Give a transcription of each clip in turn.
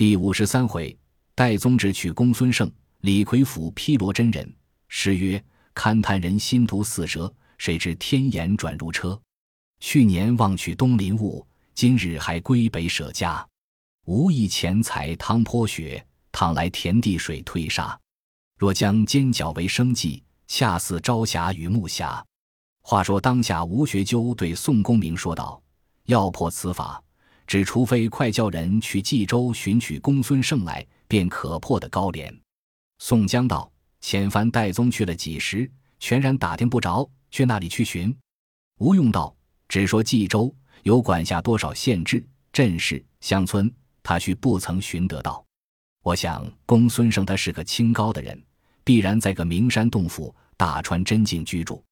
第五十三回，戴宗志取公孙胜，李逵辅披罗真人。诗曰：“勘探人心毒似蛇，谁知天眼转如车。去年忘取东林物，今日还归北舍家。无意钱财汤泼雪，倘来田地水推沙。若将尖角为生计，恰似朝霞与暮霞。”话说当下，吴学究对宋公明说道：“要破此法。”只除非快叫人去冀州寻取公孙胜来，便可破的高廉。宋江道：“遣番戴宗去了几时？全然打听不着，去那里去寻？”吴用道：“只说冀州有管辖多少县治、镇市、乡村，他须不曾寻得到。我想公孙胜他是个清高的人，必然在个名山洞府、大川真境居住。”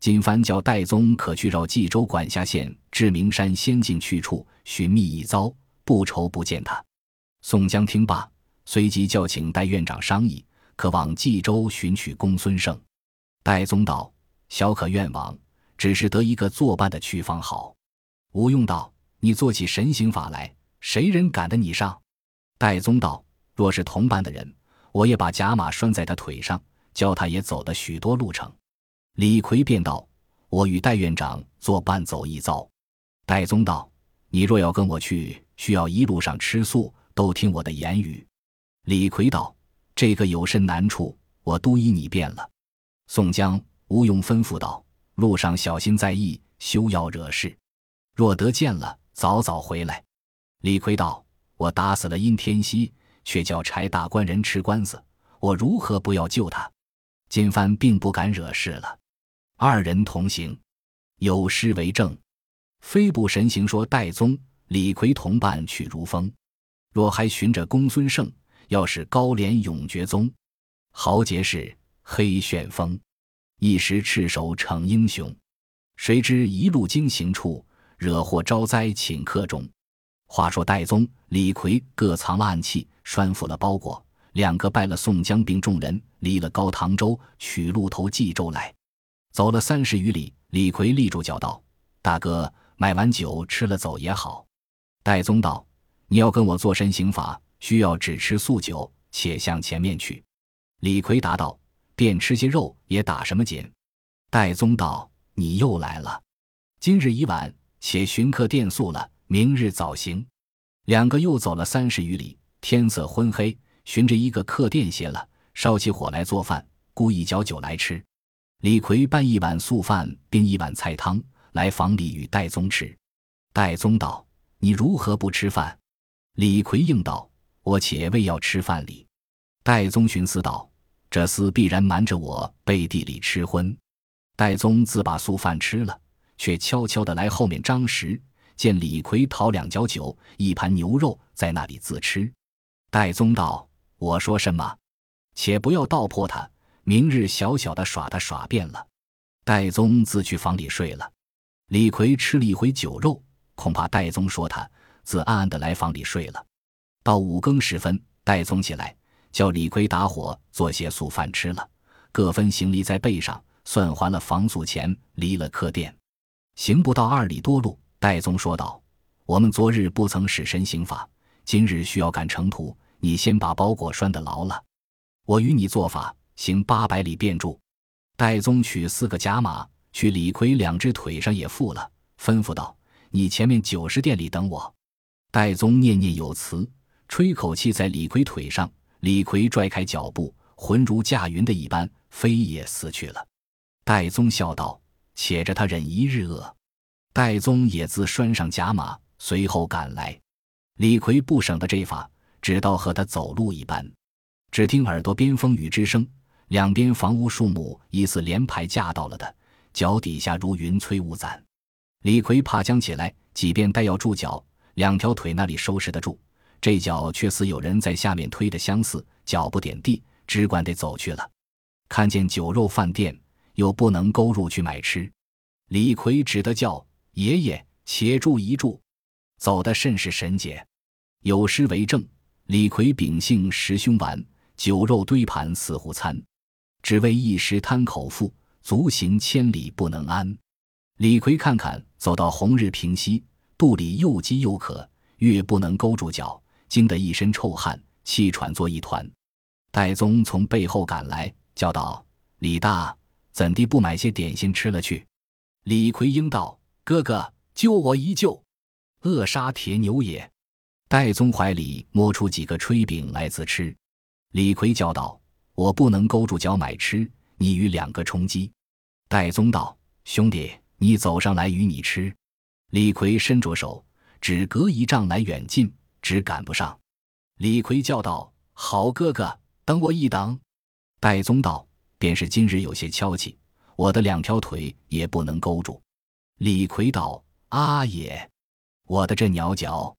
金帆叫戴宗可去绕冀州管辖县至名山仙境去处寻觅一遭，不愁不见他。宋江听罢，随即叫请戴院长商议，可往冀州寻取公孙胜。戴宗道：“小可愿往，只是得一个作伴的去方好。”吴用道：“你做起神行法来，谁人赶得你上？”戴宗道：“若是同伴的人，我也把甲马拴在他腿上，教他也走了许多路程。”李逵便道：“我与戴院长作伴走一遭。”戴宗道：“你若要跟我去，需要一路上吃素，都听我的言语。”李逵道：“这个有甚难处？我都依你便了。”宋江、吴用吩咐道：“路上小心在意，休要惹事。若得见了，早早回来。”李逵道：“我打死了殷天锡，却叫柴大官人吃官司，我如何不要救他？金帆并不敢惹事了。”二人同行，有诗为证：“飞步神行说戴宗，李逵同伴去如风。若还寻着公孙胜，要是高廉永绝踪。豪杰是黑旋风，一时赤手逞英雄。谁知一路经行处，惹祸招灾顷刻中。”话说戴宗、李逵各藏了暗器，拴缚了包裹，两个拜了宋江并众人，离了高唐州，取路投冀州来。走了三十余里，李逵立住脚道：“大哥，买完酒吃了走也好。”戴宗道：“你要跟我做身刑法，需要只吃素酒，且向前面去。”李逵答道：“便吃些肉，也打什么紧？”戴宗道：“你又来了。今日已晚，且寻客店宿了，明日早行。”两个又走了三十余里，天色昏黑，寻着一个客店歇了，烧起火来做饭，雇一浇酒来吃。李逵拌一碗素饭，并一碗菜汤来房里与戴宗吃。戴宗道：“你如何不吃饭？”李逵应道：“我且未要吃饭哩。”戴宗寻思道：“这厮必然瞒着我，背地里吃荤。”戴宗自把素饭吃了，却悄悄的来后面张食，见李逵讨两角酒，一盘牛肉在那里自吃。戴宗道：“我说什么？且不要道破他。”明日小小的耍他耍遍了，戴宗自去房里睡了。李逵吃了一回酒肉，恐怕戴宗说他，自暗暗的来房里睡了。到五更时分，戴宗起来，叫李逵打火做些素饭吃了，各分行李在背上，算还了房宿钱，离了客店。行不到二里多路，戴宗说道：“我们昨日不曾使神行法，今日需要赶程途，你先把包裹拴得牢了，我与你做法。”行八百里便住，戴宗取四个甲马，去李逵两只腿上也缚了，吩咐道：“你前面九十店里等我。”戴宗念念有词，吹口气在李逵腿上，李逵拽开脚步，魂如驾云的一般飞也死去了。戴宗笑道：“且着他忍一日饿。”戴宗也自拴上甲马，随后赶来。李逵不省得这法，只道和他走路一般。只听耳朵边风雨之声。两边房屋树木疑似连排架到了的，脚底下如云催雾攒。李逵怕将起来，即便待要住脚，两条腿那里收拾得住，这脚却似有人在下面推的相似，脚不点地，只管得走去了。看见酒肉饭店，又不能勾入去买吃，李逵只得叫爷爷且住一住，走得甚是神捷。有诗为证：李逵秉性实凶顽，酒肉堆盘似乎餐。只为一时贪口腹，足行千里不能安。李逵看看，走到红日平西，肚里又饥又渴，越不能勾住脚，惊得一身臭汗，气喘作一团。戴宗从背后赶来，叫道：“李大，怎地不买些点心吃了去？”李逵应道：“哥哥，救我一救！扼杀铁牛也。”戴宗怀里摸出几个炊饼来自吃。李逵叫道：“我不能勾住脚买吃，你与两个充饥。”戴宗道：“兄弟，你走上来与你吃。”李逵伸着手，只隔一丈来远近，只赶不上。李逵叫道：“好哥哥，等我一等。”戴宗道：“便是今日有些敲气，我的两条腿也不能勾住。”李逵道：“阿也，我的这鸟脚，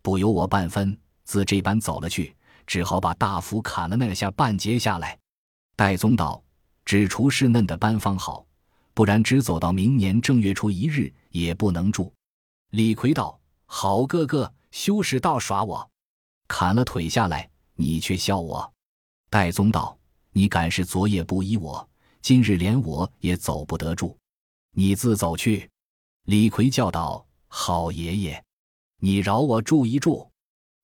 不由我半分，自这般走了去，只好把大斧砍了那下半截下来。”戴宗道：“只除是嫩的斑方好。”不然，只走到明年正月初一日也不能住。李逵道：“好哥哥，休使倒耍我！砍了腿下来，你却笑我。”戴宗道：“你敢是昨夜不依我，今日连我也走不得住，你自走去。”李逵叫道：“好爷爷，你饶我住一住。”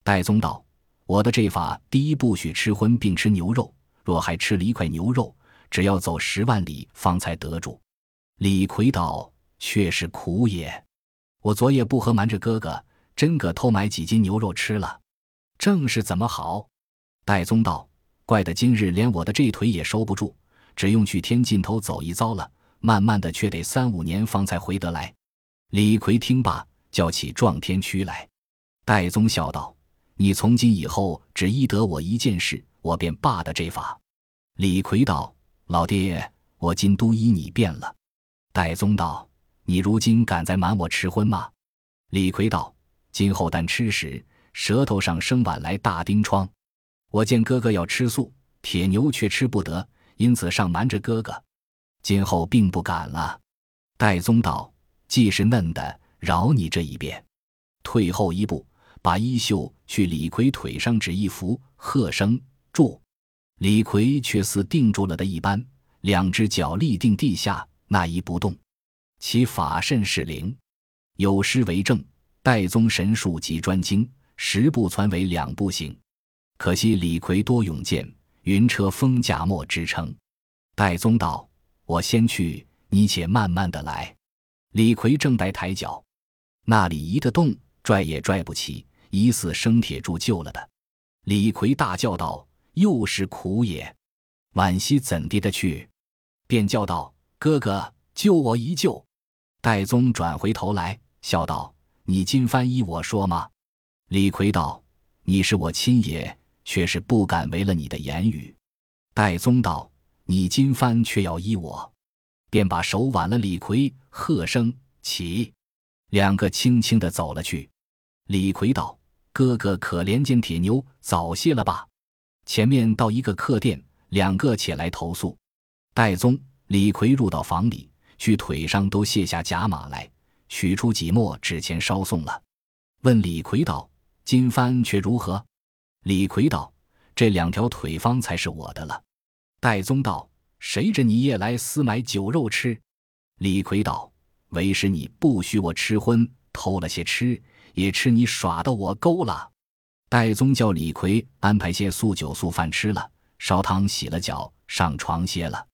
戴宗道：“我的这法，第一不许吃荤，并吃牛肉。若还吃了一块牛肉，只要走十万里方才得住。”李逵道：“却是苦也，我昨夜不和瞒着哥哥，真个偷买几斤牛肉吃了，正是怎么好？”戴宗道：“怪得今日连我的这腿也收不住，只用去天尽头走一遭了。慢慢的，却得三五年方才回得来。”李逵听罢，叫起撞天驱来。戴宗笑道：“你从今以后只依得我一件事，我便罢的这法。”李逵道：“老爹，我今都依你变了。”戴宗道：“你如今敢再瞒我吃荤吗？”李逵道：“今后但吃时，舌头上生晚来大钉疮。我见哥哥要吃素，铁牛却吃不得，因此上瞒着哥哥。今后并不敢了。”戴宗道：“既是嫩的，饶你这一遍。”退后一步，把衣袖去李逵腿上指一扶，喝声住。李逵却似定住了的一般，两只脚立定地下。那一不动，其法甚是灵，有诗为证：“戴宗神术极专精，十步传为两步行。”可惜李逵多勇健，云车风驾莫支撑。戴宗道：“我先去，你且慢慢的来。”李逵正待抬脚，那里移得动，拽也拽不起，疑似生铁柱救了的。李逵大叫道：“又是苦也！惋惜怎地的去？”便叫道。哥哥，救我一救！戴宗转回头来，笑道：“你今番依我说吗？”李逵道：“你是我亲爷，却是不敢违了你的言语。”戴宗道：“你今番却要依我，便把手挽了李逵，喝声起，两个轻轻的走了去。李逵道：“哥哥可怜见铁牛，早谢了吧。”前面到一个客店，两个且来投宿。戴宗。李逵入到房里，去腿上都卸下甲马来，取出几墨纸钱烧送了。问李逵道：“金帆却如何？”李逵道：“这两条腿方才是我的了。”戴宗道：“谁着你夜来私买酒肉吃？”李逵道：“为师你不许我吃荤，偷了些吃，也吃你耍的我勾了。”戴宗叫李逵安排些素酒素饭吃了，烧汤洗了脚，上床歇了。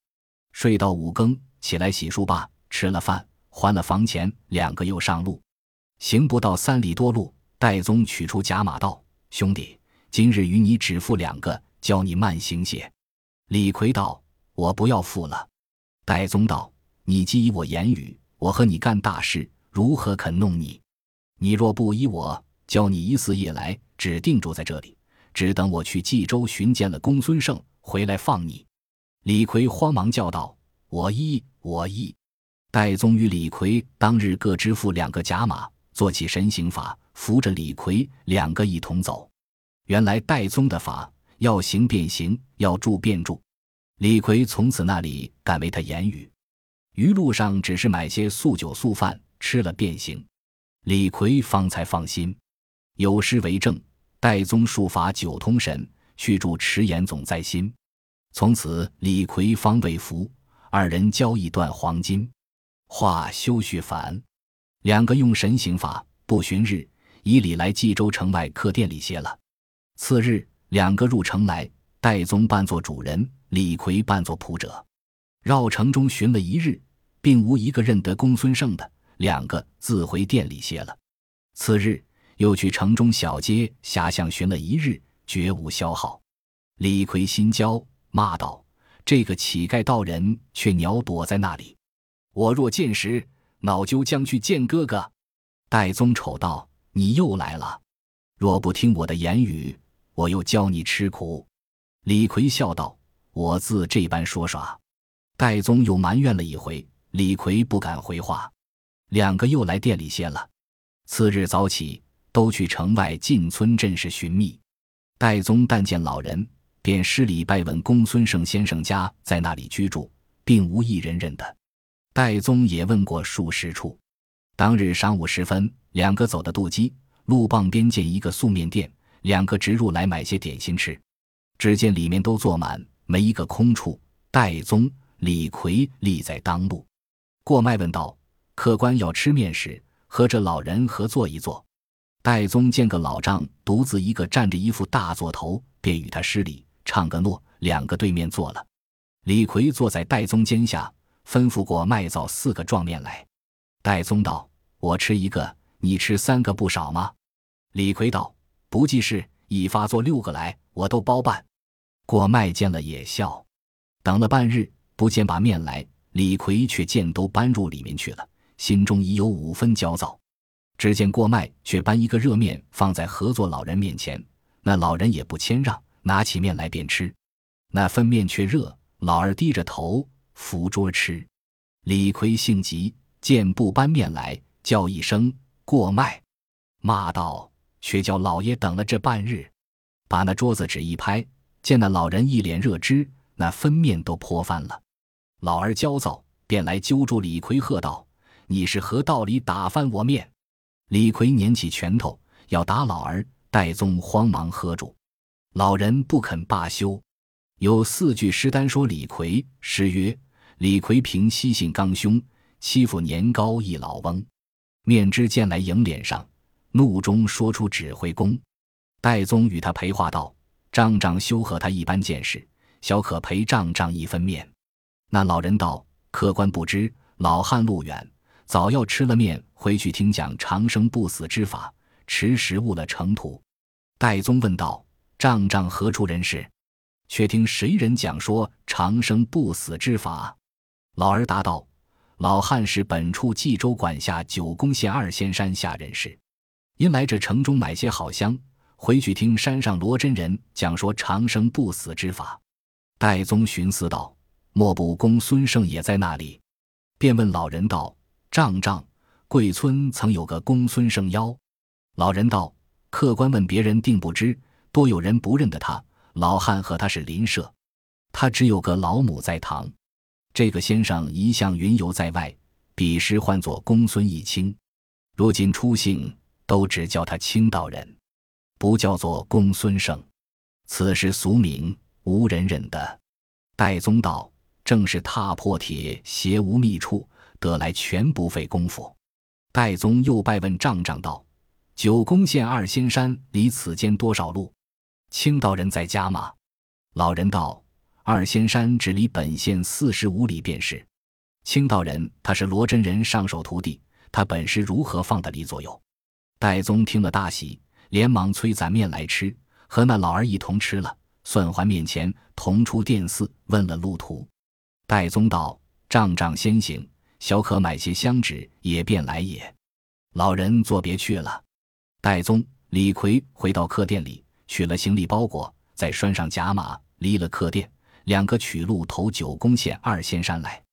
睡到五更，起来洗漱罢，吃了饭，还了房钱，两个又上路。行不到三里多路，戴宗取出甲马道：“兄弟，今日与你只付两个，教你慢行些。”李逵道：“我不要付了。”戴宗道：“你既依我言语，我和你干大事，如何肯弄你？你若不依我，教你一巳夜来，只定住在这里，只等我去冀州寻见了公孙胜，回来放你。”李逵慌忙叫道：“我依，我依！”戴宗与李逵当日各支付两个甲马，做起神行法，扶着李逵两个一同走。原来戴宗的法要行便行，要住便住。李逵从此那里敢为他言语，余路上只是买些素酒素饭吃了便行。李逵方才放心。有诗为证：“戴宗术法九通神，去住迟延总在心。”从此，李逵方为福，二人交易断黄金。话休叙繁，两个用神行法，不旬日以礼来冀州城外客店里歇了。次日，两个入城来，戴宗扮作主人，李逵扮作仆者，绕城中寻了一日，并无一个认得公孙胜的，两个自回店里歇了。次日，又去城中小街狭巷寻了一日，绝无消耗。李逵心焦，骂道：“这个乞丐道人却鸟躲在那里！我若见时，恼就将去见哥哥。”戴宗丑道：“你又来了，若不听我的言语。”我又教你吃苦，李逵笑道：“我自这般说耍。”戴宗又埋怨了一回，李逵不敢回话。两个又来店里歇了。次日早起，都去城外进村镇市寻觅。戴宗但见老人，便施礼拜问公孙胜先生家在那里居住，并无一人认得。戴宗也问过数十处。当日晌午时分，两个走的渡鸡路傍边见一个素面店。两个直入来买些点心吃，只见里面都坐满，没一个空处。戴宗、李逵立在当路。过麦问道：“客官要吃面食，和这老人合坐一坐。”戴宗见个老丈独自一个站着一副大座头，便与他施礼，唱个诺，两个对面坐了。李逵坐在戴宗肩下，吩咐过麦造四个壮面来。戴宗道：“我吃一个，你吃三个，不少吗？”李逵道。不济事，一发做六个来，我都包办。过麦见了也笑。等了半日，不见把面来，李逵却见都搬入里面去了，心中已有五分焦躁。只见过麦却搬一个热面放在合作老人面前，那老人也不谦让，拿起面来便吃。那分面却热，老二低着头扶桌吃。李逵性急，见不搬面来，叫一声过麦，骂道。却叫老爷等了这半日，把那桌子纸一拍，见那老人一脸热汁，那分面都泼翻了。老儿焦躁，便来揪住李逵，喝道：“你是何道理打翻我面？”李逵捻起拳头要打老儿，戴宗慌忙喝住。老人不肯罢休。有四句诗单说李逵，诗曰：“李逵凭西性刚凶，欺负年高一老翁。面之见来迎脸上。”怒中说出指挥功，戴宗与他陪话道：“丈丈休和他一般见识，小可陪丈丈一分面。”那老人道：“客官不知，老汉路远，早要吃了面回去听讲长生不死之法，迟时误了程途。”戴宗问道：“丈丈何处人士？却听谁人讲说长生不死之法？”老儿答道：“老汉是本处冀州管辖九宫县二仙山下人士。”因来这城中买些好香，回去听山上罗真人讲说长生不死之法。戴宗寻思道：“莫不公孙胜也在那里？”便问老人道：“丈丈，贵村曾有个公孙胜妖？”老人道：“客官问别人定不知，多有人不认得他。老汉和他是邻舍，他只有个老母在堂。这个先生一向云游在外，彼时唤作公孙义清，如今出姓。”都只叫他青道人，不叫做公孙胜。此时俗名无人认得。戴宗道：“正是踏破铁鞋无觅处，得来全不费功夫。”戴宗又拜问丈丈道：“九宫县二仙山离此间多少路？青道人在家吗？”老人道：“二仙山只离本县四十五里便是。青道人他是罗真人上手徒弟，他本事如何放的离左右？”戴宗听了大喜，连忙催攒面来吃，和那老儿一同吃了，算还面前，同出殿寺，问了路途。戴宗道：“丈丈先行，小可买些香纸，也便来也。”老人作别去了。戴宗、李逵回到客店里，取了行李包裹，再拴上甲马，离了客店，两个取路投九宫县二仙山来。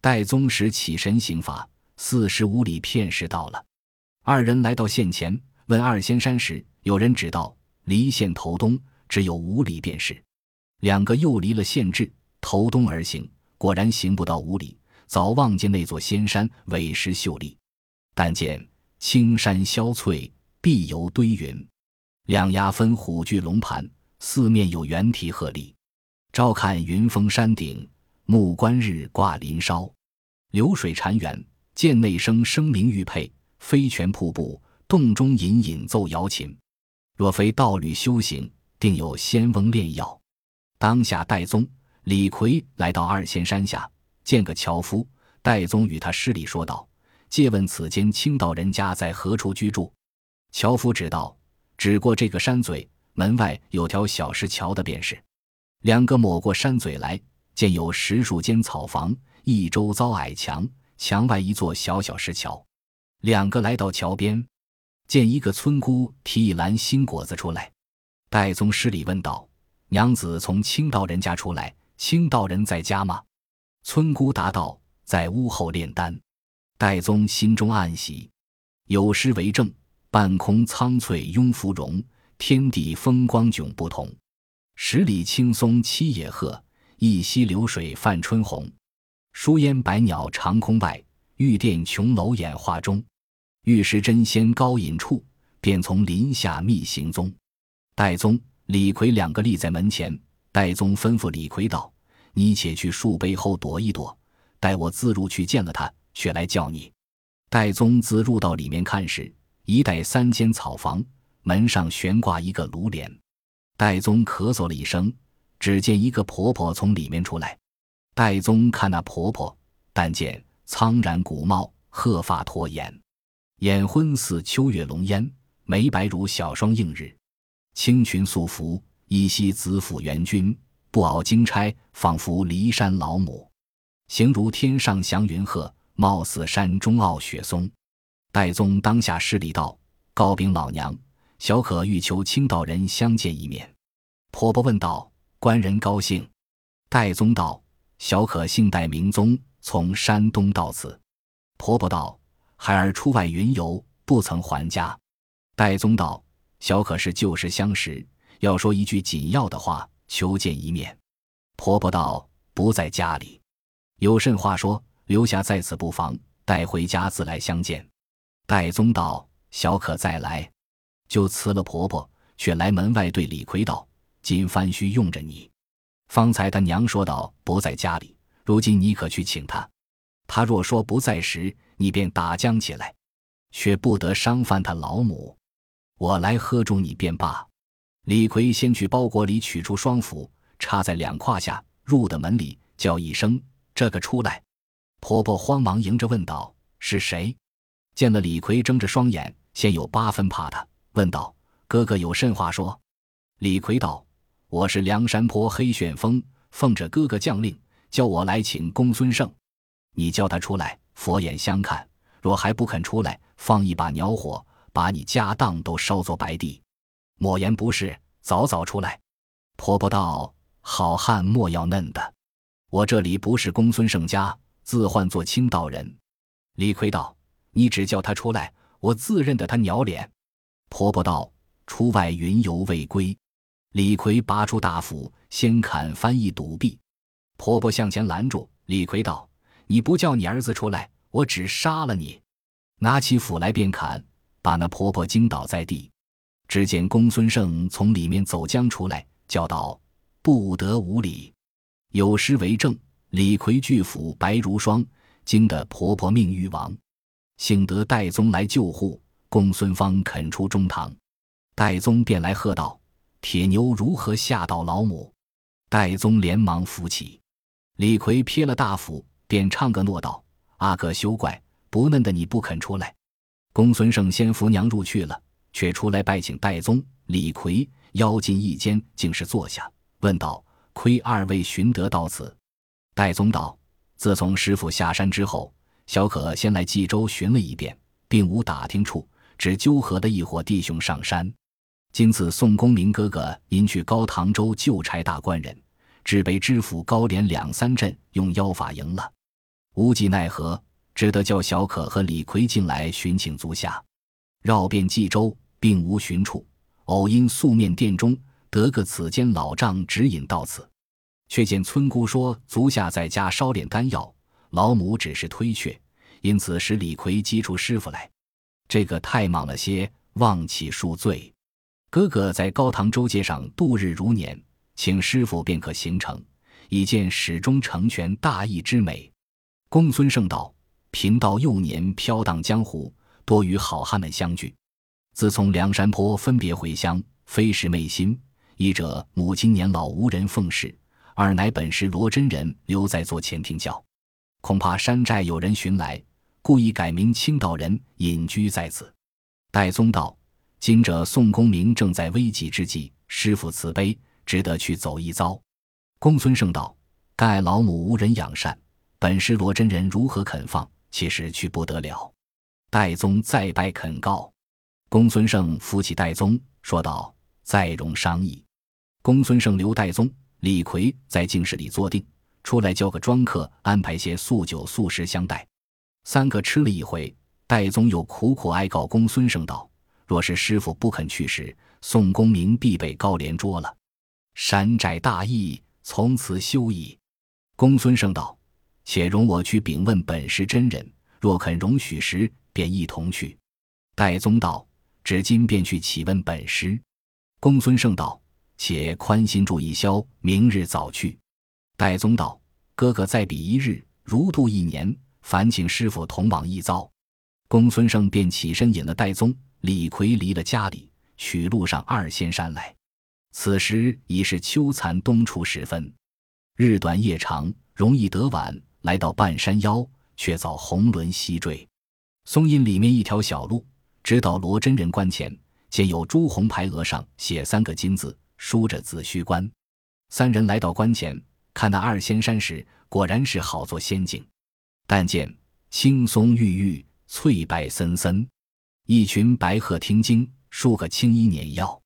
戴宗时起身行法，四十五里片时到了。二人来到县前，问二仙山时，有人指道离县头东只有五里便是。两个又离了县治，头东而行，果然行不到五里，早望见那座仙山委实秀丽。但见青山萧翠，碧游堆云，两崖分虎踞龙盘，四面有猿啼鹤立。朝看云峰山顶，暮观日挂林梢。流水潺湲，涧内声声鸣玉佩。飞泉瀑布，洞中隐隐奏瑶琴。若非道侣修行，定有仙翁炼药。当下戴宗、李逵来到二仙山下，见个樵夫。戴宗与他施礼说道：“借问此间清道人家在何处居住？”樵夫指道：“只过这个山嘴，门外有条小石桥的便是。”两个抹过山嘴来，见有十数间草房，一周遭矮墙，墙外一座小小石桥。两个来到桥边，见一个村姑提一篮新果子出来。戴宗施礼问道：“娘子从清道人家出来，清道人在家吗？”村姑答道：“在屋后炼丹。”戴宗心中暗喜，有诗为证：“半空苍翠拥芙蓉，天地风光迥不同。十里青松栖野鹤，一溪流水泛春红。疏烟百鸟长空外，玉殿琼楼演画中。玉石真仙高隐处，便从林下觅行踪。”戴宗、李逵两个立在门前。戴宗吩咐李逵道：“你且去树背后躲一躲，待我自入去见了他，却来叫你。”戴宗自入到里面看时，一带三间草房，门上悬挂一个炉帘。戴宗咳嗽了一声，只见一个婆婆从里面出来。戴宗看那婆婆，但见苍然古貌，鹤发拖颜，眼昏似秋月浓烟，眉白如小霜映日。青裙素服，依稀子府元君；布袄金钗，仿佛骊山老母。形如天上祥云鹤，貌似山中傲雪松。戴宗当下施礼道：“告禀老娘，小可欲求清道人相见一面。”婆婆问道：“官人高兴？”戴宗道：“小可姓戴，名宗，从山东到此。”婆婆道：“孩儿出外云游，不曾还家。”戴宗道。小可是旧时相识，要说一句紧要的话，求见一面。婆婆道：“不在家里，有甚话说，留下在此不妨，待回家自来相见。”戴宗道：“小可再来。”就辞了婆婆，却来门外对李逵道：“今番需用着你，方才他娘说道不在家里，如今你可去请他。他若说不在时，你便打将起来，却不得伤犯他老母。”我来喝住你便罢。李逵先去包裹里取出双斧，插在两胯下，入的门里，叫一声：“这个出来！”婆婆慌忙迎着问道：“是谁？”见了李逵睁着双眼，先有八分怕他，问道：“哥哥有甚话说？”李逵道：“我是梁山坡黑旋风，奉着哥哥将令，叫我来请公孙胜。你叫他出来，佛眼相看。若还不肯出来，放一把鸟火。”把你家当都烧作白地，莫言不是，早早出来。婆婆道：“好汉莫要嫩的，我这里不是公孙胜家，自唤作清道人。”李逵道：“你只叫他出来，我自认得他鸟脸。”婆婆道：“出外云游未归。”李逵拔出大斧，先砍翻一堵壁。婆婆向前拦住李逵道：“你不叫你儿子出来，我只杀了你。”拿起斧来便砍。把那婆婆惊倒在地，只见公孙胜从里面走将出来，叫道：“不得无礼！”有诗为证：“李逵巨斧白如霜，惊得婆婆命欲亡。幸得戴宗来救护，公孙方肯出中堂。戴宗便来喝道：‘铁牛如何吓到老母？’戴宗连忙扶起。李逵撇了大斧，便唱个诺道：‘阿哥休怪，不嫩的你不肯出来。’”公孙胜先扶娘入去了，却出来拜请戴宗、李逵，邀进一间，竟是坐下，问道：“亏二位寻得到此？”戴宗道：“自从师傅下山之后，小可先来冀州寻了一遍，并无打听处，只纠合的一伙弟兄上山。今次宋公明哥哥因去高唐州救差大官人，只被知府高廉两三阵用妖法赢了，无计奈何。”只得叫小可和李逵进来寻请足下，绕遍冀州，并无寻处。偶因素面殿中得个此间老丈指引到此，却见村姑说足下在家烧炼丹药，老母只是推却，因此使李逵激出师傅来。这个太莽了些，望其恕罪。哥哥在高唐州街上度日如年，请师傅便可行程，以见始终成全大义之美。公孙胜道。贫道幼年飘荡江湖，多与好汉们相聚。自从梁山坡分别回乡，非是昧心，一者母亲年老无人奉侍，二乃本师罗真人留在做前庭教，恐怕山寨有人寻来，故意改名青岛人隐居在此。戴宗道：“今者宋公明正在危急之际，师傅慈悲，值得去走一遭。”公孙胜道：“盖老母无人养善，本师罗真人如何肯放？其实去不得了。”戴宗再拜恳告。公孙胜扶起戴宗，说道：“再容商议。”公孙胜留戴宗、李逵在净室里坐定，出来叫个庄客安排些素酒素食相待。三个吃了一回。戴宗又苦苦哀告公孙胜道：“若是师傅不肯去时，宋公明必被高廉捉了。”山寨大义，从此休矣。公孙胜道：“且容我去禀问本师真人，若肯容许时，便一同去。”戴宗道：“只今便去启问本师。”公孙胜道：“且宽心住一宵，明日早去。”戴宗道：“哥哥再比一日，如度一年，烦请师傅同往一遭。”公孙胜便起身引了戴宗、李逵离了家里，取路上二仙山来。此时已是秋残冬初时分，日短夜长，容易得晚。来到半山腰，却遭红轮西坠。松阴里面一条小路，直到罗真人关前，见有朱红牌额上写三个金字，书着“子虚关”。三人来到关前，看那二仙山时，果然是好作仙境。但见青松郁郁。翠柏森森，一群白鹤听经，数个青衣捻药。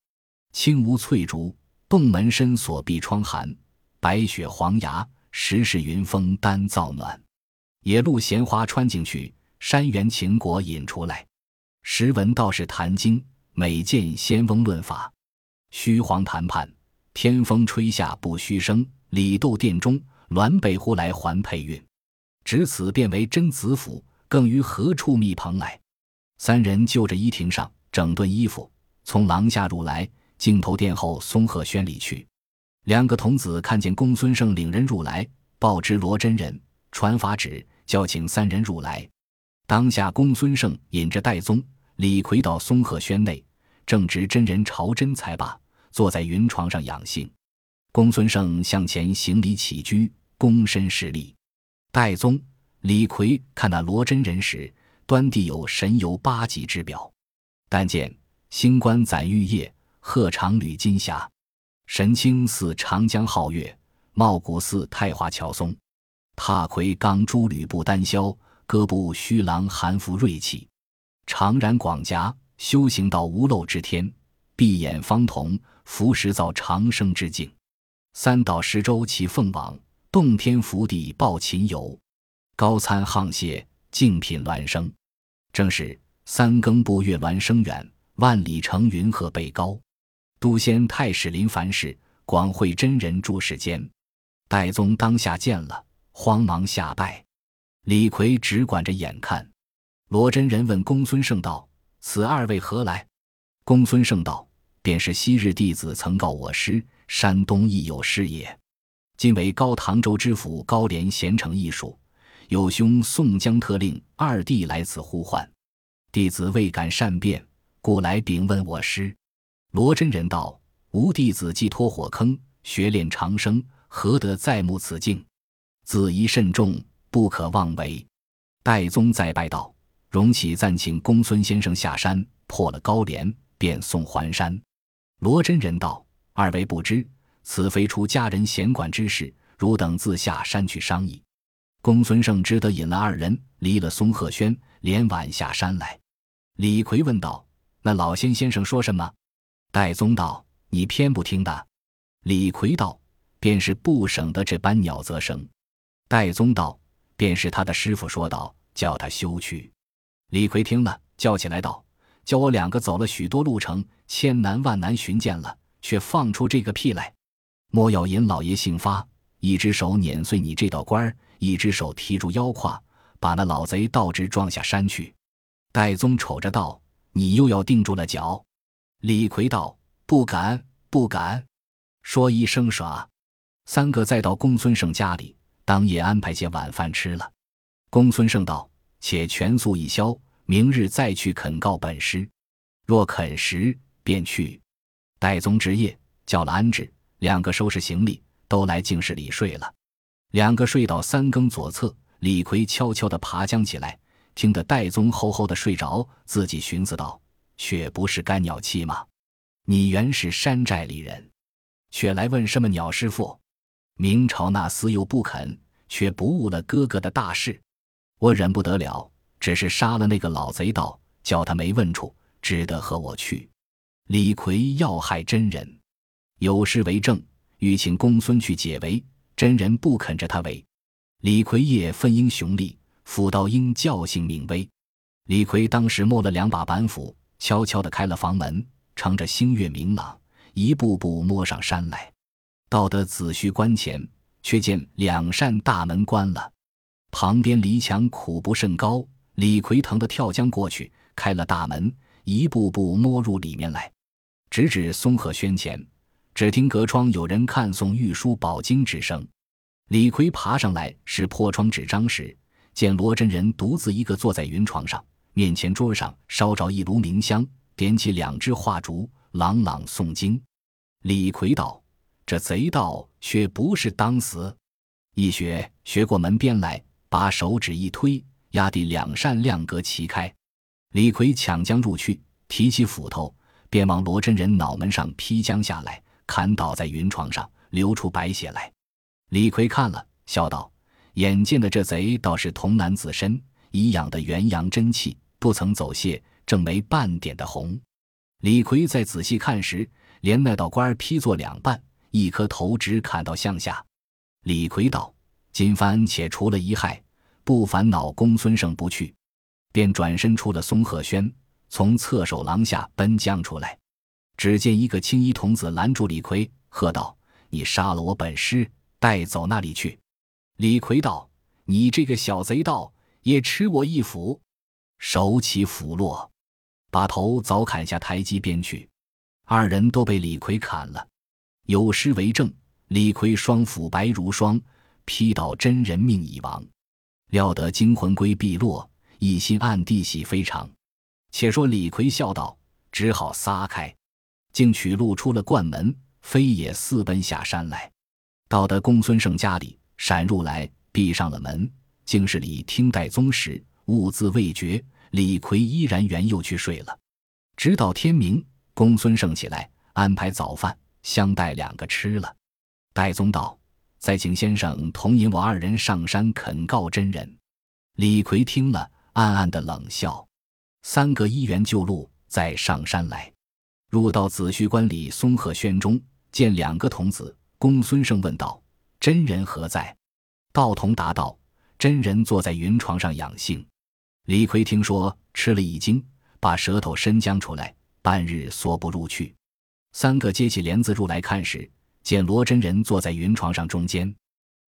青无翠竹，洞门深锁闭窗寒。白雪黄崖，时是云峰丹造暖。野鹿衔花穿进去，山园秦果引出来。时闻道士谈经，每见仙翁论法。虚黄谈判，天风吹下不虚声。李斗殿中，栾北呼来还配韵。值此便为真子府。更于何处觅蓬莱？三人就着衣亭上整顿衣服，从廊下入来，镜头殿后松鹤轩里去。两个童子看见公孙胜领人入来，报知罗真人，传法旨，叫请三人入来。当下公孙胜引着戴宗、李逵到松鹤轩内，正值真人朝真才罢，坐在云床上养性。公孙胜向前行礼起居，躬身施礼。戴宗。李逵看那罗真人时，端地有神游八极之表。但见星冠攒玉叶，鹤长履金霞，神清似长江皓月，茂骨似太华乔松。踏魁钢珠履布丹霄，胳部虚狼含服锐气。常然广颊，修行到无漏之天。闭眼方瞳，浮石造长生之境。三岛十洲齐凤往，洞天福地报秦游。高参沆瀣，静品孪生。正是三更不月孪生远，万里乘云鹤背高。都仙太史临凡事，广会真人住世间。戴宗当下见了，慌忙下拜。李逵只管着眼看。罗真人问公孙胜道：“此二位何来？”公孙胜道：“便是昔日弟子曾告我师，山东亦有师也。今为高唐州知府高廉贤成艺术。”有兄宋江特令二弟来此呼唤，弟子未敢善变，故来禀问我师。罗真人道：“吾弟子既脱火坑，学练长生，何得再慕此境？子宜慎重，不可妄为。”戴宗再拜道：“容启暂请公孙先生下山，破了高廉，便送还山。”罗真人道：“二位不知，此非出家人闲管之事，汝等自下山去商议。”公孙胜只得引了二人离了松鹤轩，连晚下山来。李逵问道：“那老仙先生说什么？”戴宗道：“你偏不听的。”李逵道：“便是不省得这般鸟则生。”戴宗道：“便是他的师傅说道，叫他休去。”李逵听了，叫起来道：“叫我两个走了许多路程，千难万难寻见了，却放出这个屁来！莫要引老爷姓发，一只手碾碎你这道官儿。”一只手提住腰胯，把那老贼倒直撞下山去。戴宗瞅着道：“你又要定住了脚。”李逵道：“不敢，不敢。”说一声耍，三个再到公孙胜家里，当夜安排些晚饭吃了。公孙胜道：“且全宿一消，明日再去恳告本师。若肯时，便去。”戴宗值夜叫了安置，两个收拾行李，都来静室里睡了。两个睡到三更左侧，李逵悄悄地爬将起来，听得戴宗吼吼的睡着，自己寻思道：“却不是干鸟气吗？你原是山寨里人，却来问什么鸟师傅？明朝那厮又不肯，却不误了哥哥的大事。我忍不得了，只是杀了那个老贼道，叫他没问处，只得和我去。李逵要害真人。”有诗为证，欲请公孙去解围，真人不肯着他围。李逵也分英雄力，辅道英教性命微。李逵当时摸了两把板斧，悄悄地开了房门，乘着星月明朗，一步步摸上山来。到得子虚关前，却见两扇大门关了，旁边篱墙苦不甚高。李逵疼得跳将过去，开了大门，一步步摸入里面来，直至松鹤轩前。只听隔窗有人看诵御书宝经之声，李逵爬上来是破窗纸张时，见罗真人独自一个坐在云床上，面前桌上烧着一炉明香，点起两支画烛，朗朗诵经。李逵道：“这贼道却不是当死。”一学学过门边来，把手指一推，压地两扇亮格齐开。李逵抢将入去，提起斧头，便往罗真人脑门上劈将下来。砍倒在云床上，流出白血来。李逵看了，笑道：“眼见的这贼倒是童男子身，以养的元阳真气，不曾走泄，正没半点的红。”李逵再仔细看时，连那道官劈作两半，一颗头直砍到向下。李逵道：“今番且除了一害，不烦恼公孙胜不去。”便转身出了松鹤轩，从侧手廊下奔将出来。只见一个青衣童子拦住李逵，喝道：“你杀了我本师，带走那里去？”李逵道：“你这个小贼道，也吃我一斧！”手起斧落，把头早砍下台基边去。二人都被李逵砍了。有诗为证：“李逵双斧白如霜，劈倒真人命已亡。料得惊魂归碧落，一心暗地喜非常。”且说李逵笑道：“只好撒开。”竟取路出了灌门，飞也四奔下山来，到得公孙胜家里，闪入来，闭上了门。竟是李听戴宗时，兀自未觉。李逵依然原又去睡了，直到天明，公孙胜起来安排早饭，相待两个吃了。戴宗道：“再请先生同引我二人上山恳告真人。”李逵听了，暗暗的冷笑。三个依原旧路，再上山来。入到紫虚观里，松鹤轩中见两个童子。公孙胜问道：“真人何在？”道童答道：“真人坐在云床上养性。”李逵听说，吃了一惊，把舌头伸将出来，半日缩不入去。三个接起帘子入来看时，见罗真人坐在云床上中间。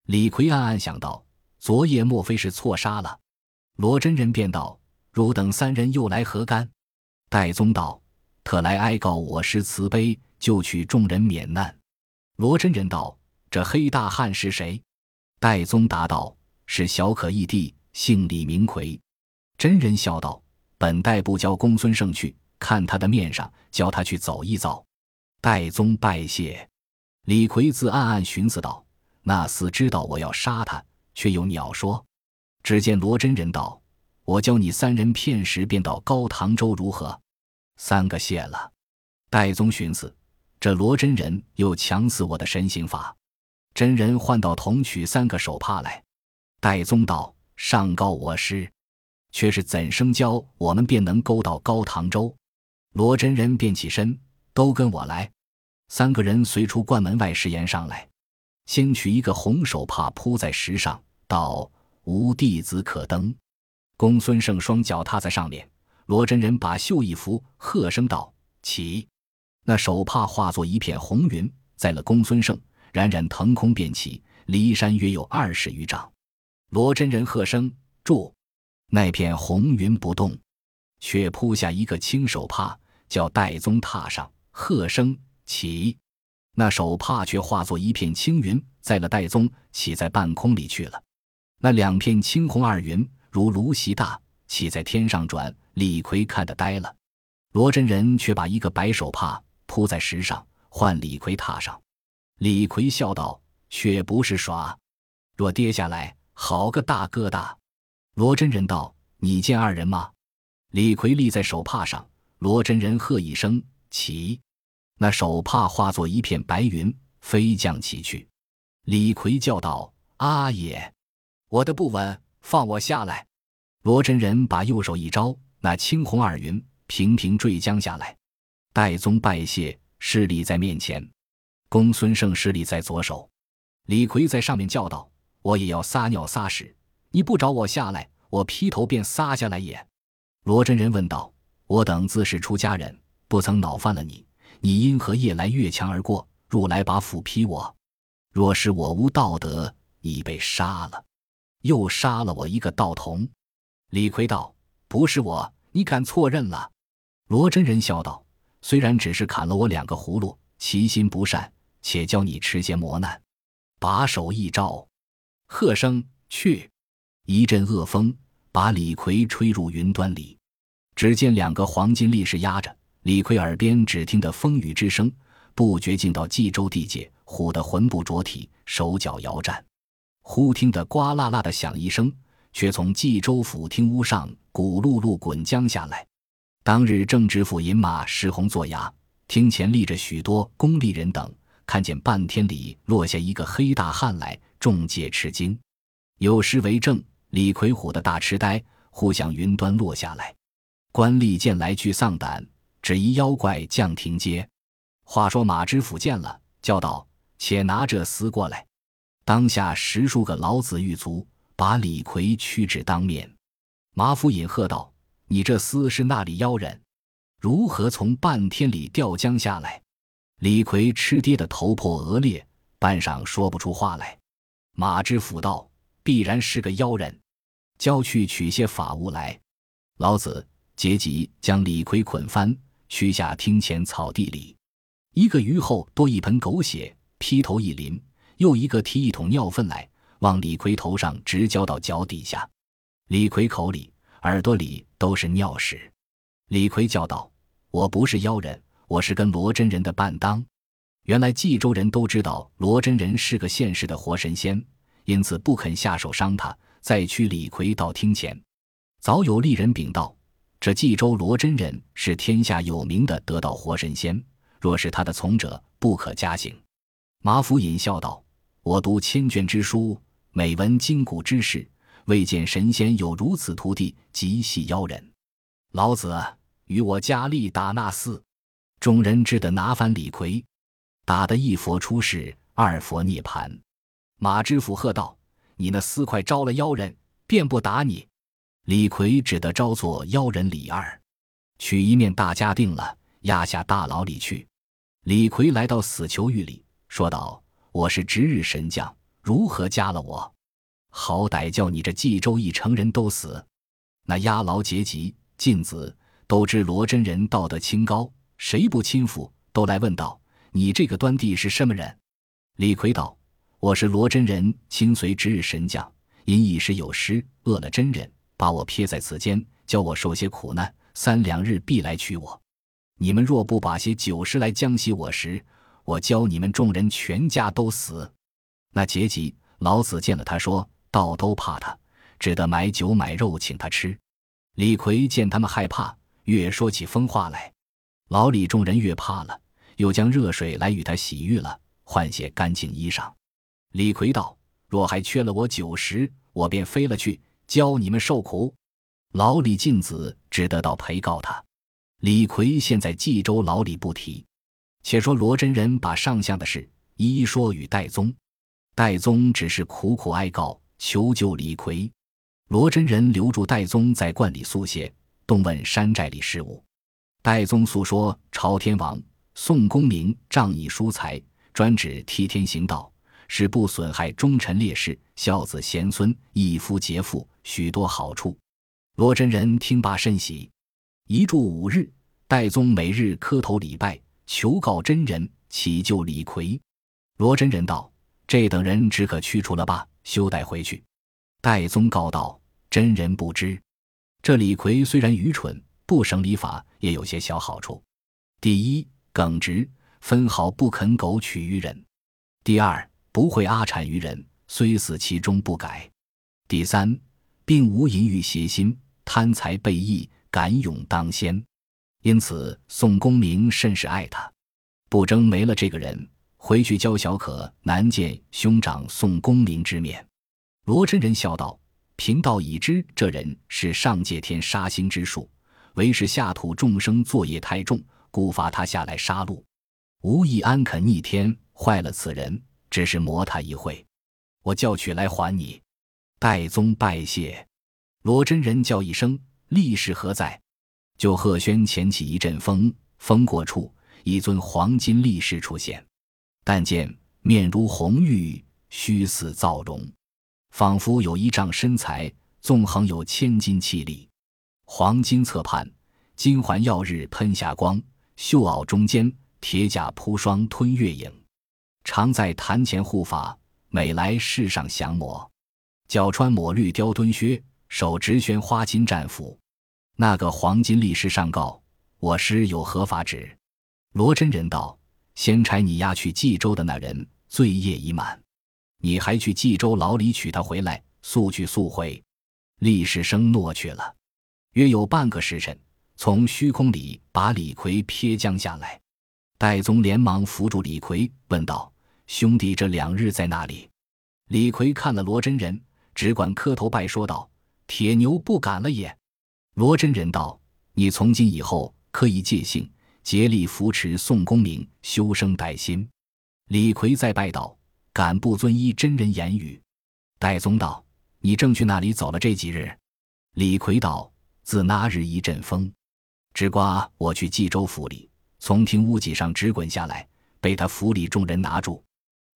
李逵暗暗想到：昨夜莫非是错杀了？罗真人便道：“汝等三人又来何干？”戴宗道。特来哀告我师慈悲，救取众人免难。罗真人道：“这黑大汉是谁？”戴宗答道：“是小可义弟，姓李，名奎。”真人笑道：“本代不教公孙胜去，看他的面上，教他去走一遭。”戴宗拜谢。李逵自暗暗寻思道：“那厮知道我要杀他，却又鸟说。”只见罗真人道：“我教你三人骗时便到高唐州，如何？”三个谢了，戴宗寻思：这罗真人又强死我的神行法。真人唤到同取三个手帕来。戴宗道：“上告我师，却是怎生教我们便能勾到高唐州？”罗真人便起身，都跟我来。三个人随出关门外石岩上来，先取一个红手帕铺在石上，道：“无弟子可登。”公孙胜双脚踏在上面。罗真人把袖一拂，喝声道：“起！”那手帕化作一片红云，在了公孙胜，冉冉腾空便起，离山约有二十余丈。罗真人喝声：“住！”那片红云不动，却铺下一个青手帕，叫戴宗踏上，喝声：“起！”那手帕却化作一片青云，在了戴宗，起在半空里去了。那两片青红二云如芦席大，起在天上转。李逵看得呆了，罗真人却把一个白手帕铺在石上，唤李逵踏上。李逵笑道：“却不是耍，若跌下来，好个大疙瘩。”罗真人道：“你见二人吗？”李逵立在手帕上，罗真人喝一声：“起！”那手帕化作一片白云，飞将起去。李逵叫道：“阿爷，我的不稳，放我下来。”罗真人把右手一招，那青红二云平平坠将下来。戴宗拜谢，施礼在面前。公孙胜施礼在左手。李逵在上面叫道：“我也要撒尿撒屎，你不找我下来，我劈头便撒下来也。”罗真人问道：“我等自是出家人，不曾恼犯了你。”你因何夜来越墙而过，入来把斧劈我？若是我无道德，已被杀了，又杀了我一个道童。李逵道：“不是我，你敢错认了？”罗真人笑道：“虽然只是砍了我两个葫芦，其心不善，且教你吃些磨难。”把手一招，喝声去，一阵恶风把李逵吹入云端里。只见两个黄金力士压着。李逵耳边只听得风雨之声，不觉进到冀州地界，唬得魂不着体，手脚摇颤。忽听得呱啦啦的响一声，却从冀州府厅屋上骨碌碌滚将下来。当日正直府饮马石红作牙，厅前立着许多宫吏人等，看见半天里落下一个黑大汉来，众皆吃惊。有诗为证：李逵唬得大痴呆，忽向云端落下来。官吏见来俱丧胆。只疑妖怪降庭阶。话说马知府见了，叫道：“且拿这厮过来！”当下十数个老子狱卒把李逵屈至当面。马府尹喝道：“你这厮是那里妖人？如何从半天里掉江下来？”李逵吃跌的头破额裂，半晌说不出话来。马知府道：“必然是个妖人，交去取些法物来。”老子结即将李逵捆翻。屈下厅前草地里，一个鱼后多一盆狗血，劈头一淋；又一个提一桶尿粪来，往李逵头上直浇到脚底下。李逵口里、耳朵里都是尿屎。李逵叫道：“我不是妖人，我是跟罗真人的伴当。原来冀州人都知道罗真人是个现世的活神仙，因此不肯下手伤他。再驱李逵到厅前，早有丽人禀道。”这冀州罗真人是天下有名的得道活神仙，若是他的从者，不可加刑。马府尹笑道：“我读千卷之书，每闻今古之事，未见神仙有如此徒弟，极系妖人。老子与我加力打那厮。”众人只得拿翻李逵，打得一佛出世，二佛涅盘。马知府喝道：“你那厮快招了妖人，便不打你。”李逵只得招作妖人李二，取一面大家定了，押下大牢里去。李逵来到死囚狱里，说道：“我是值日神将，如何加了我？好歹叫你这冀州一城人都死。”那押牢结级晋子都知罗真人道德清高，谁不亲附？都来问道：“你这个端地是什么人？”李逵道：“我是罗真人亲随值日神将，因一时有失，饿了真人。”把我撇在此间，教我受些苦难，三两日必来取我。你们若不把些酒食来将息我时，我教你们众人全家都死。那节吉老子见了他，说道：“都怕他，只得买酒买肉请他吃。”李逵见他们害怕，越说起疯话来。老李众人越怕了，又将热水来与他洗浴了，换些干净衣裳。李逵道：“若还缺了我酒食，我便飞了去。”教你们受苦，牢里禁子只得到陪告他。李逵现在冀州牢里不提，且说罗真人把上相的事一一说与戴宗。戴宗只是苦苦哀告，求救李逵。罗真人留住戴宗在观里宿歇，动问山寨里事务。戴宗诉说朝天王宋公明仗义疏财，专指替天行道。是不损害忠臣烈士、孝子贤孙、一夫节妇许多好处。罗真人听罢甚喜，一住五日。戴宗每日磕头礼拜，求告真人乞救李逵。罗真人道：“这等人只可驱除了吧，休带回去。”戴宗告道：“真人不知，这李逵虽然愚蠢，不省礼法，也有些小好处。第一，耿直，分毫不肯苟取于人；第二，不会阿谄于人，虽死其中不改；第三，并无淫欲邪心，贪财背义，敢勇当先。因此，宋公明甚是爱他。不争没了这个人，回去教小可难见兄长宋公明之面。罗真人笑道：“贫道已知这人是上界天杀星之术，为是下土众生作业太重，故罚他下来杀戮。无意安肯逆天，坏了此人，只是磨他一会。我叫取来还你。”戴宗拜谢。罗真人叫一声：“力士何在？”就贺轩前起一阵风，风过处。一尊黄金力士出现，但见面如红玉，须似造容，仿佛有一丈身材，纵横有千斤气力。黄金侧畔，金环耀日喷霞光；袖袄中间，铁甲铺霜吞月影。常在坛前护法，每来世上降魔。脚穿抹绿貂敦靴，手执宣花金战斧。那个黄金力士上告我师有何法旨？罗真人道：“先差你押去冀州的那人罪业已满，你还去冀州牢里取他回来，速去速回。”厉士生诺去了。约有半个时辰，从虚空里把李逵撇将下来。戴宗连忙扶住李逵，问道：“兄弟这两日在哪里？”李逵看了罗真人，只管磕头拜说道：“铁牛不敢了也。”罗真人道：“你从今以后可以借姓。”竭力扶持宋公明修生待心。李逵再拜道：“敢不遵依真人言语？”戴宗道：“你正去那里走了这几日？”李逵道：“自那日一阵风，只刮我去冀州府里，从厅屋脊上直滚下来，被他府里众人拿住。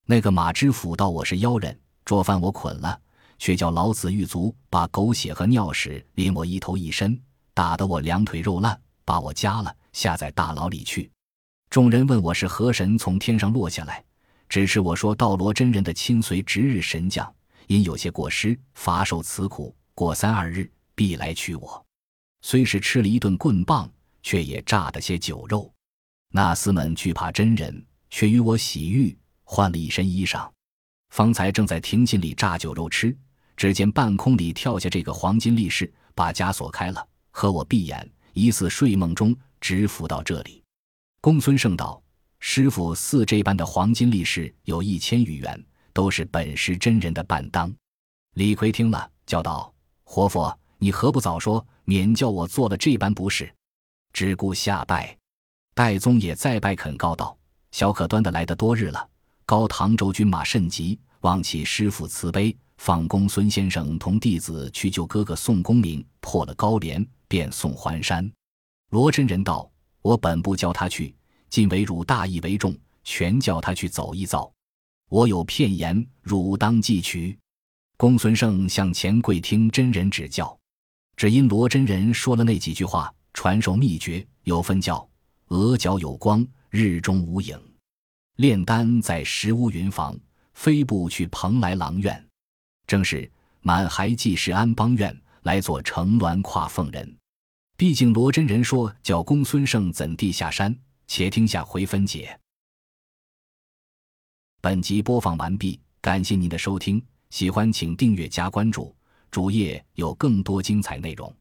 那个马知府道我是妖人，捉犯我捆了，却叫老子狱卒把狗血和尿屎淋我一头一身，打得我两腿肉烂，把我夹了。”下在大牢里去，众人问我是何神从天上落下来，只是我说道罗真人的亲随值日神将，因有些过失，乏受此苦，过三二日必来取我。虽是吃了一顿棍棒，却也炸得些酒肉。那厮们惧怕真人，却与我洗浴，换了一身衣裳。方才正在庭涧里炸酒肉吃，只见半空里跳下这个黄金力士，把枷锁开了，和我闭眼，疑似睡梦中。直伏到这里，公孙胜道：“师傅似这般的黄金力士有一千余员，都是本师真人的伴当。”李逵听了，叫道：“活佛，你何不早说，免叫我做了这般不是？只顾下拜。”戴宗也再拜恳告道：“小可端的来的多日了，高唐州军马甚急，望其师傅慈悲，放公孙先生同弟子去救哥哥宋公明，破了高廉，便送还山。”罗真人道：“我本不叫他去，今为汝大义为重，全叫他去走一遭。我有片言，汝当记取。”公孙胜向前跪听真人指教，只因罗真人说了那几句话，传授秘诀，有分教：额角有光，日中无影；炼丹在石屋云房，飞步去蓬莱郎院。正是满孩济世安邦愿，来做乘鸾跨凤人。毕竟罗真人说叫公孙胜怎地下山？且听下回分解。本集播放完毕，感谢您的收听，喜欢请订阅加关注，主页有更多精彩内容。